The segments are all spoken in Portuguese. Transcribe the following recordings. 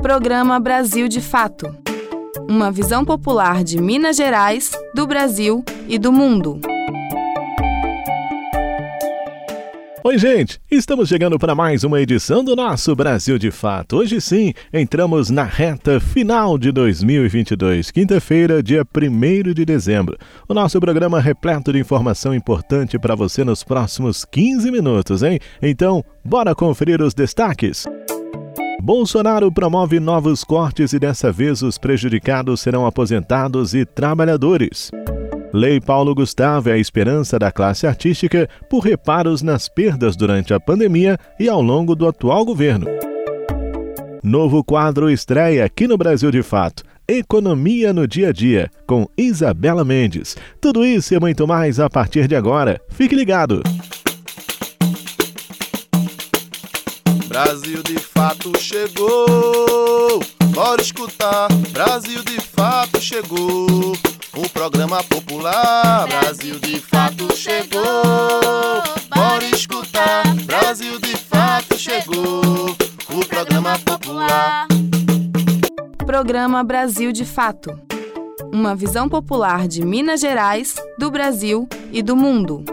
Programa Brasil de Fato. Uma visão popular de Minas Gerais, do Brasil e do mundo. Oi, gente! Estamos chegando para mais uma edição do nosso Brasil de Fato. Hoje sim, entramos na reta final de 2022, quinta-feira, dia 1 de dezembro. O nosso programa repleto de informação importante para você nos próximos 15 minutos, hein? Então, bora conferir os destaques? Bolsonaro promove novos cortes e dessa vez os prejudicados serão aposentados e trabalhadores. Lei Paulo Gustavo é a esperança da classe artística por reparos nas perdas durante a pandemia e ao longo do atual governo. Novo quadro estreia aqui no Brasil de Fato. Economia no Dia a Dia, com Isabela Mendes. Tudo isso e muito mais a partir de agora. Fique ligado! Brasil de fato chegou. Bora escutar. Brasil de fato chegou. O programa popular. Brasil de fato chegou. Bora escutar. Brasil de fato chegou. O programa popular. Programa Brasil de Fato. Uma visão popular de Minas Gerais, do Brasil e do mundo.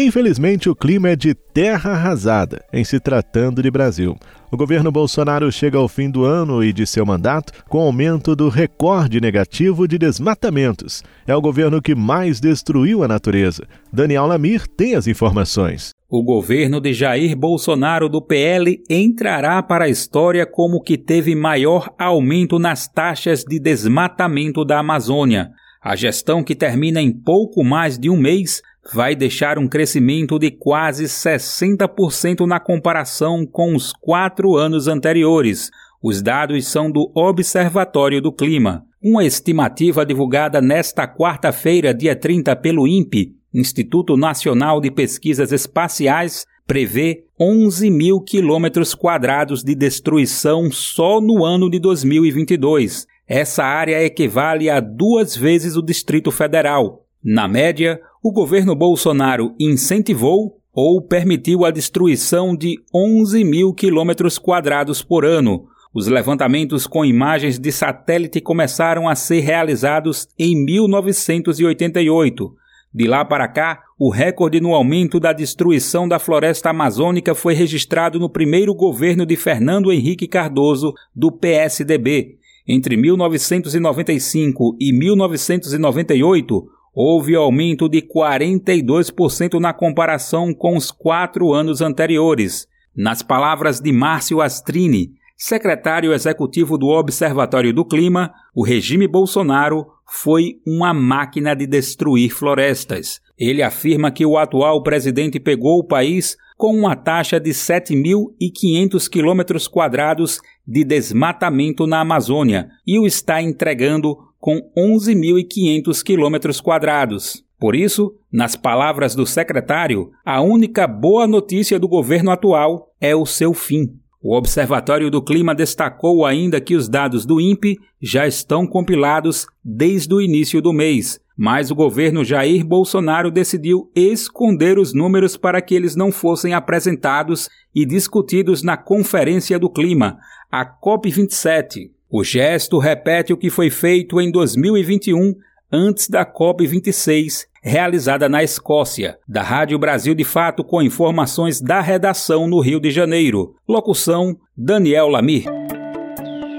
Infelizmente, o clima é de terra arrasada em se tratando de Brasil. O governo Bolsonaro chega ao fim do ano e de seu mandato com aumento do recorde negativo de desmatamentos. É o governo que mais destruiu a natureza. Daniel Lamir tem as informações. O governo de Jair Bolsonaro do PL entrará para a história como que teve maior aumento nas taxas de desmatamento da Amazônia. A gestão, que termina em pouco mais de um mês, vai deixar um crescimento de quase 60% na comparação com os quatro anos anteriores. Os dados são do Observatório do Clima. Uma estimativa divulgada nesta quarta-feira, dia 30, pelo INPE, Instituto Nacional de Pesquisas Espaciais, prevê 11 mil quilômetros quadrados de destruição só no ano de 2022. Essa área equivale a duas vezes o Distrito Federal. Na média, o governo Bolsonaro incentivou ou permitiu a destruição de 11 mil quilômetros quadrados por ano. Os levantamentos com imagens de satélite começaram a ser realizados em 1988. De lá para cá, o recorde no aumento da destruição da floresta amazônica foi registrado no primeiro governo de Fernando Henrique Cardoso, do PSDB. Entre 1995 e 1998, houve aumento de 42% na comparação com os quatro anos anteriores. Nas palavras de Márcio Astrini, secretário executivo do Observatório do Clima, o regime Bolsonaro foi uma máquina de destruir florestas. Ele afirma que o atual presidente pegou o país com uma taxa de 7.500 quilômetros quadrados de desmatamento na Amazônia e o está entregando com 11.500 quilômetros quadrados. Por isso, nas palavras do secretário, a única boa notícia do governo atual é o seu fim. O Observatório do Clima destacou ainda que os dados do INPE já estão compilados desde o início do mês, mas o governo Jair Bolsonaro decidiu esconder os números para que eles não fossem apresentados e discutidos na Conferência do Clima, a COP27, o gesto repete o que foi feito em 2021, antes da COP26, realizada na Escócia. Da Rádio Brasil de Fato, com informações da redação no Rio de Janeiro. Locução: Daniel Lamir.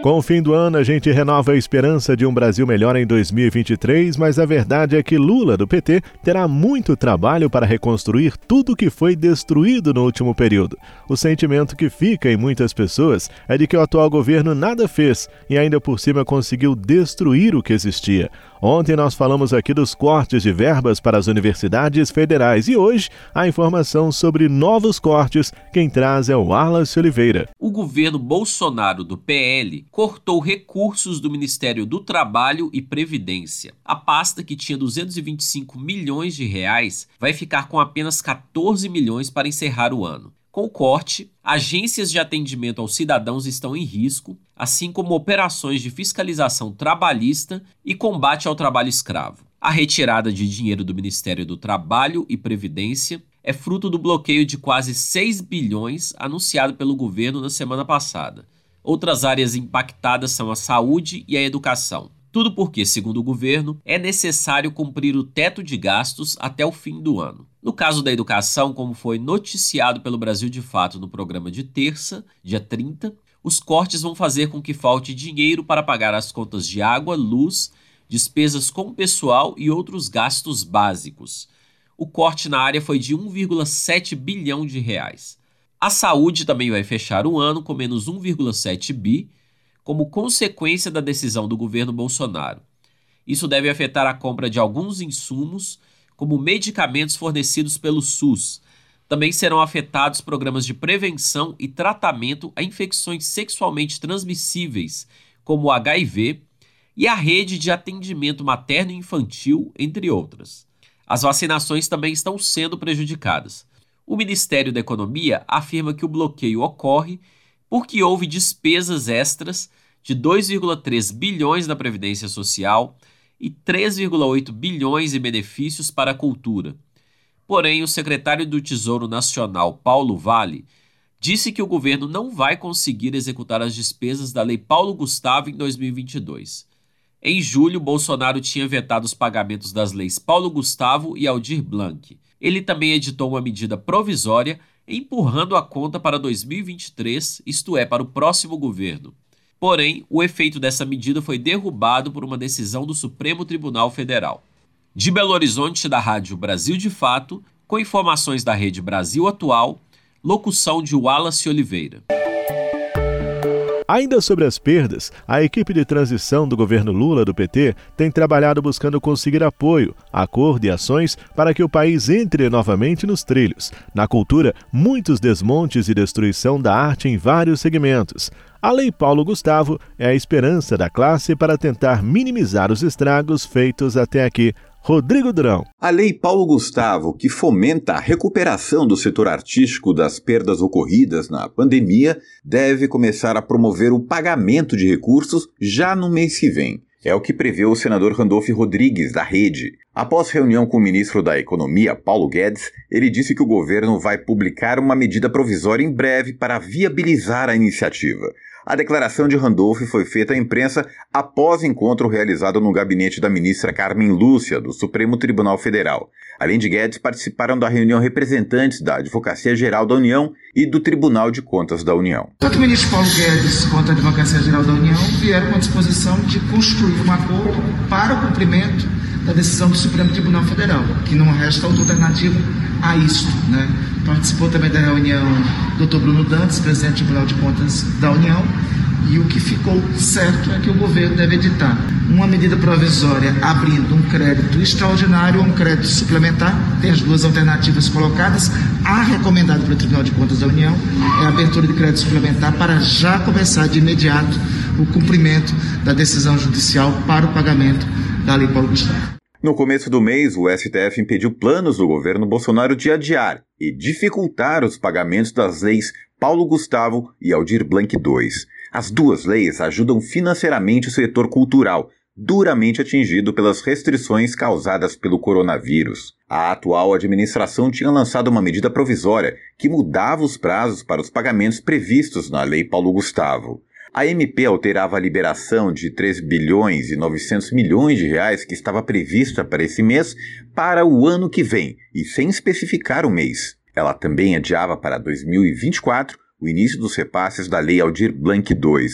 Com o fim do ano, a gente renova a esperança de um Brasil melhor em 2023, mas a verdade é que Lula, do PT, terá muito trabalho para reconstruir tudo que foi destruído no último período. O sentimento que fica em muitas pessoas é de que o atual governo nada fez e ainda por cima conseguiu destruir o que existia. Ontem nós falamos aqui dos cortes de verbas para as universidades federais e hoje a informação sobre novos cortes. Quem traz é o Wallace Oliveira. O governo Bolsonaro do PL cortou recursos do Ministério do Trabalho e Previdência. A pasta que tinha 225 milhões de reais vai ficar com apenas 14 milhões para encerrar o ano. Com o corte, agências de atendimento aos cidadãos estão em risco, assim como operações de fiscalização trabalhista e combate ao trabalho escravo. A retirada de dinheiro do Ministério do Trabalho e Previdência é fruto do bloqueio de quase 6 bilhões anunciado pelo governo na semana passada. Outras áreas impactadas são a saúde e a educação. Tudo porque, segundo o governo, é necessário cumprir o teto de gastos até o fim do ano. No caso da educação, como foi noticiado pelo Brasil de Fato no programa de terça, dia 30, os cortes vão fazer com que falte dinheiro para pagar as contas de água, luz, despesas com pessoal e outros gastos básicos. O corte na área foi de 1,7 bilhão de reais. A saúde também vai fechar o ano com menos 1,7 bi, como consequência da decisão do governo Bolsonaro. Isso deve afetar a compra de alguns insumos, como medicamentos fornecidos pelo SUS. Também serão afetados programas de prevenção e tratamento a infecções sexualmente transmissíveis, como o HIV, e a rede de atendimento materno e infantil, entre outras. As vacinações também estão sendo prejudicadas. O Ministério da Economia afirma que o bloqueio ocorre porque houve despesas extras de 2,3 bilhões na Previdência Social e 3,8 bilhões em benefícios para a cultura. Porém, o secretário do Tesouro Nacional, Paulo Vale, disse que o governo não vai conseguir executar as despesas da Lei Paulo Gustavo em 2022. Em julho, Bolsonaro tinha vetado os pagamentos das leis Paulo Gustavo e Aldir Blanc. Ele também editou uma medida provisória empurrando a conta para 2023, isto é, para o próximo governo. Porém, o efeito dessa medida foi derrubado por uma decisão do Supremo Tribunal Federal. De Belo Horizonte, da Rádio Brasil de Fato, com informações da Rede Brasil Atual, locução de Wallace Oliveira. Ainda sobre as perdas, a equipe de transição do governo Lula do PT tem trabalhado buscando conseguir apoio, acordo e ações para que o país entre novamente nos trilhos. Na cultura, muitos desmontes e destruição da arte em vários segmentos. A Lei Paulo Gustavo é a esperança da classe para tentar minimizar os estragos feitos até aqui. Rodrigo Durão. A Lei Paulo Gustavo, que fomenta a recuperação do setor artístico das perdas ocorridas na pandemia, deve começar a promover o pagamento de recursos já no mês que vem. É o que prevê o senador Randolph Rodrigues, da Rede. Após reunião com o ministro da Economia, Paulo Guedes, ele disse que o governo vai publicar uma medida provisória em breve para viabilizar a iniciativa. A declaração de Randolph foi feita à imprensa após encontro realizado no gabinete da ministra Carmen Lúcia, do Supremo Tribunal Federal. Além de Guedes, participaram da reunião representantes da Advocacia Geral da União e do Tribunal de Contas da União. Tanto o ministro Paulo Guedes quanto a Advocacia Geral da União vieram com a disposição de construir um acordo para o cumprimento da decisão do Supremo Tribunal Federal, que não resta alternativa a isso. Né? Participou também da reunião o Dr. Bruno Dantas, presidente do Tribunal de Contas da União, e o que ficou certo é que o governo deve editar uma medida provisória abrindo um crédito extraordinário ou um crédito suplementar. Tem as duas alternativas colocadas. A recomendada pelo Tribunal de Contas da União é a abertura de crédito suplementar para já começar de imediato o cumprimento da decisão judicial para o pagamento da Lei Paulo Gustavo. No começo do mês, o STF impediu planos do governo Bolsonaro de adiar e dificultar os pagamentos das leis Paulo Gustavo e Aldir Blanc II. As duas leis ajudam financeiramente o setor cultural, duramente atingido pelas restrições causadas pelo coronavírus. A atual administração tinha lançado uma medida provisória que mudava os prazos para os pagamentos previstos na Lei Paulo Gustavo. A MP alterava a liberação de 3 bilhões e 900 milhões de reais que estava prevista para esse mês para o ano que vem, e sem especificar o mês. Ela também adiava para 2024 o início dos repasses da Lei Aldir Blanc II.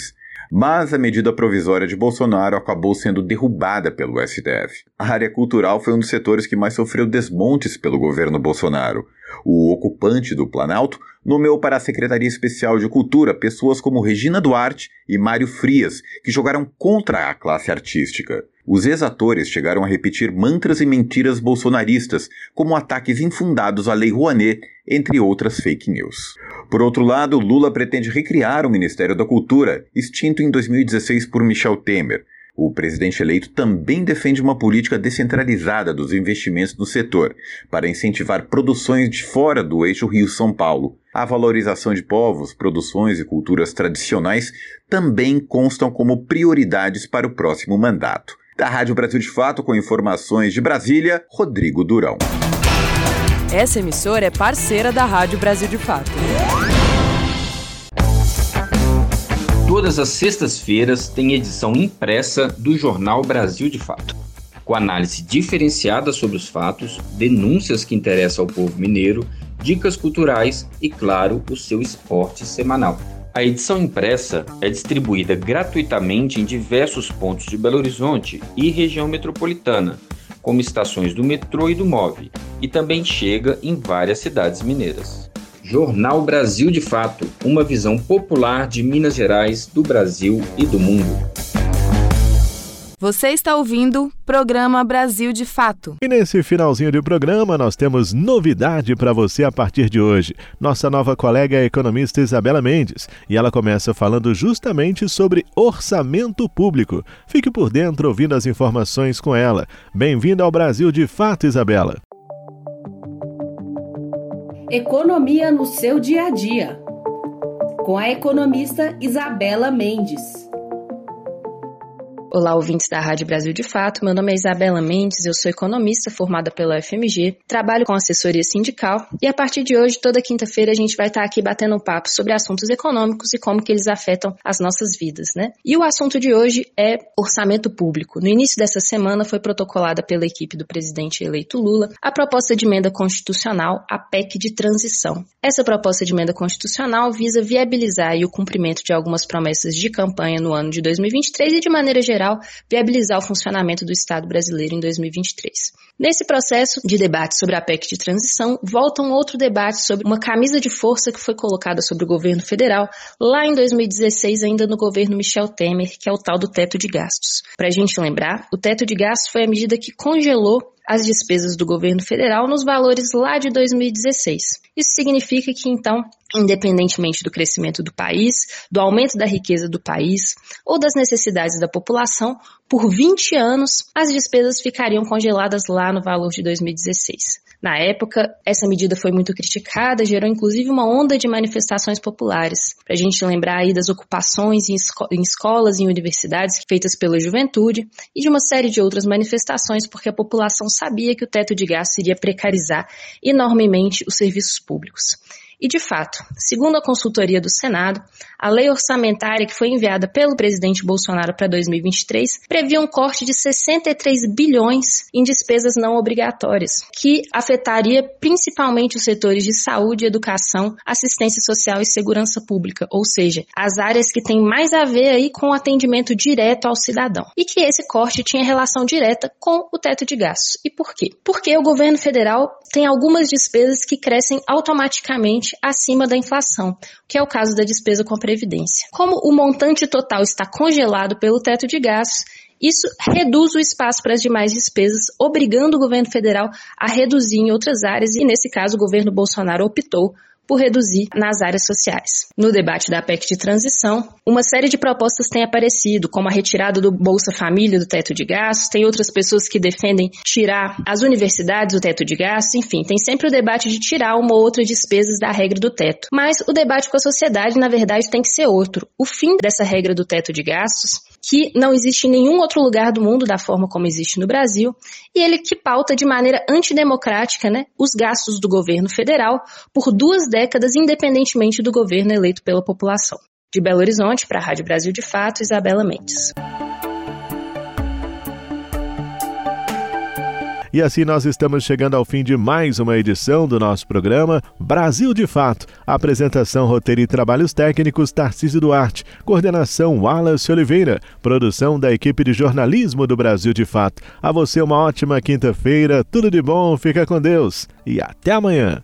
Mas a medida provisória de Bolsonaro acabou sendo derrubada pelo STF. A área cultural foi um dos setores que mais sofreu desmontes pelo governo Bolsonaro. O ocupante do Planalto nomeou para a Secretaria Especial de Cultura pessoas como Regina Duarte e Mário Frias, que jogaram contra a classe artística. Os ex-atores chegaram a repetir mantras e mentiras bolsonaristas, como ataques infundados à Lei Rouanet, entre outras fake news. Por outro lado, Lula pretende recriar o Ministério da Cultura, extinto em 2016 por Michel Temer. O presidente eleito também defende uma política descentralizada dos investimentos no setor, para incentivar produções de fora do eixo Rio-São Paulo. A valorização de povos, produções e culturas tradicionais também constam como prioridades para o próximo mandato. Da Rádio Brasil de Fato, com informações de Brasília, Rodrigo Durão. Essa emissora é parceira da Rádio Brasil de Fato. Todas as sextas-feiras tem edição impressa do Jornal Brasil de Fato, com análise diferenciada sobre os fatos, denúncias que interessam ao povo mineiro, dicas culturais e, claro, o seu esporte semanal. A edição impressa é distribuída gratuitamente em diversos pontos de Belo Horizonte e região metropolitana, como estações do metrô e do MOVE, e também chega em várias cidades mineiras. Jornal Brasil de Fato, uma visão popular de Minas Gerais, do Brasil e do mundo. Você está ouvindo Programa Brasil de Fato. E nesse finalzinho de programa, nós temos novidade para você a partir de hoje. Nossa nova colega é a economista Isabela Mendes e ela começa falando justamente sobre orçamento público. Fique por dentro ouvindo as informações com ela. Bem-vinda ao Brasil de Fato, Isabela. Economia no seu dia a dia. Com a economista Isabela Mendes. Olá, ouvintes da Rádio Brasil de Fato. Meu nome é Isabela Mendes, eu sou economista formada pela UFMG, trabalho com assessoria sindical e a partir de hoje, toda quinta-feira, a gente vai estar aqui batendo um papo sobre assuntos econômicos e como que eles afetam as nossas vidas, né? E o assunto de hoje é orçamento público. No início dessa semana foi protocolada pela equipe do presidente eleito Lula a proposta de emenda constitucional, a PEC de transição. Essa proposta de emenda constitucional visa viabilizar o cumprimento de algumas promessas de campanha no ano de 2023 e de maneira geral Federal viabilizar o funcionamento do Estado brasileiro em 2023. Nesse processo de debate sobre a PEC de transição, volta um outro debate sobre uma camisa de força que foi colocada sobre o governo federal lá em 2016, ainda no governo Michel Temer, que é o tal do teto de gastos. Para a gente lembrar, o teto de gastos foi a medida que congelou as despesas do governo federal nos valores lá de 2016. Isso significa que, então, independentemente do crescimento do país, do aumento da riqueza do país ou das necessidades da população, por 20 anos as despesas ficariam congeladas lá no valor de 2016. Na época, essa medida foi muito criticada, gerou inclusive uma onda de manifestações populares. Para a gente lembrar aí das ocupações em, esco em escolas e universidades feitas pela juventude e de uma série de outras manifestações, porque a população sabia que o teto de gastos iria precarizar enormemente os serviços públicos. E, de fato, segundo a consultoria do Senado, a lei orçamentária que foi enviada pelo presidente Bolsonaro para 2023 previa um corte de 63 bilhões em despesas não obrigatórias, que afetaria principalmente os setores de saúde, educação, assistência social e segurança pública, ou seja, as áreas que têm mais a ver aí com o atendimento direto ao cidadão. E que esse corte tinha relação direta com o teto de gastos. E por quê? Porque o governo federal tem algumas despesas que crescem automaticamente acima da inflação, que é o caso da despesa com a Previdência. Como o montante total está congelado pelo teto de gastos, isso reduz o espaço para as demais despesas, obrigando o governo federal a reduzir em outras áreas, e nesse caso o governo Bolsonaro optou por reduzir nas áreas sociais. No debate da PEC de transição, uma série de propostas tem aparecido, como a retirada do Bolsa Família do teto de gastos, tem outras pessoas que defendem tirar as universidades do teto de gastos, enfim, tem sempre o debate de tirar uma ou outra despesas da regra do teto. Mas o debate com a sociedade, na verdade, tem que ser outro. O fim dessa regra do teto de gastos que não existe em nenhum outro lugar do mundo da forma como existe no Brasil, e ele que pauta de maneira antidemocrática né, os gastos do governo federal por duas décadas, independentemente do governo eleito pela população. De Belo Horizonte, para a Rádio Brasil de Fato, Isabela Mendes. E assim nós estamos chegando ao fim de mais uma edição do nosso programa Brasil de Fato. Apresentação, roteiro e trabalhos técnicos Tarcísio Duarte. Coordenação Wallace Oliveira. Produção da equipe de jornalismo do Brasil de Fato. A você uma ótima quinta-feira. Tudo de bom, fica com Deus e até amanhã.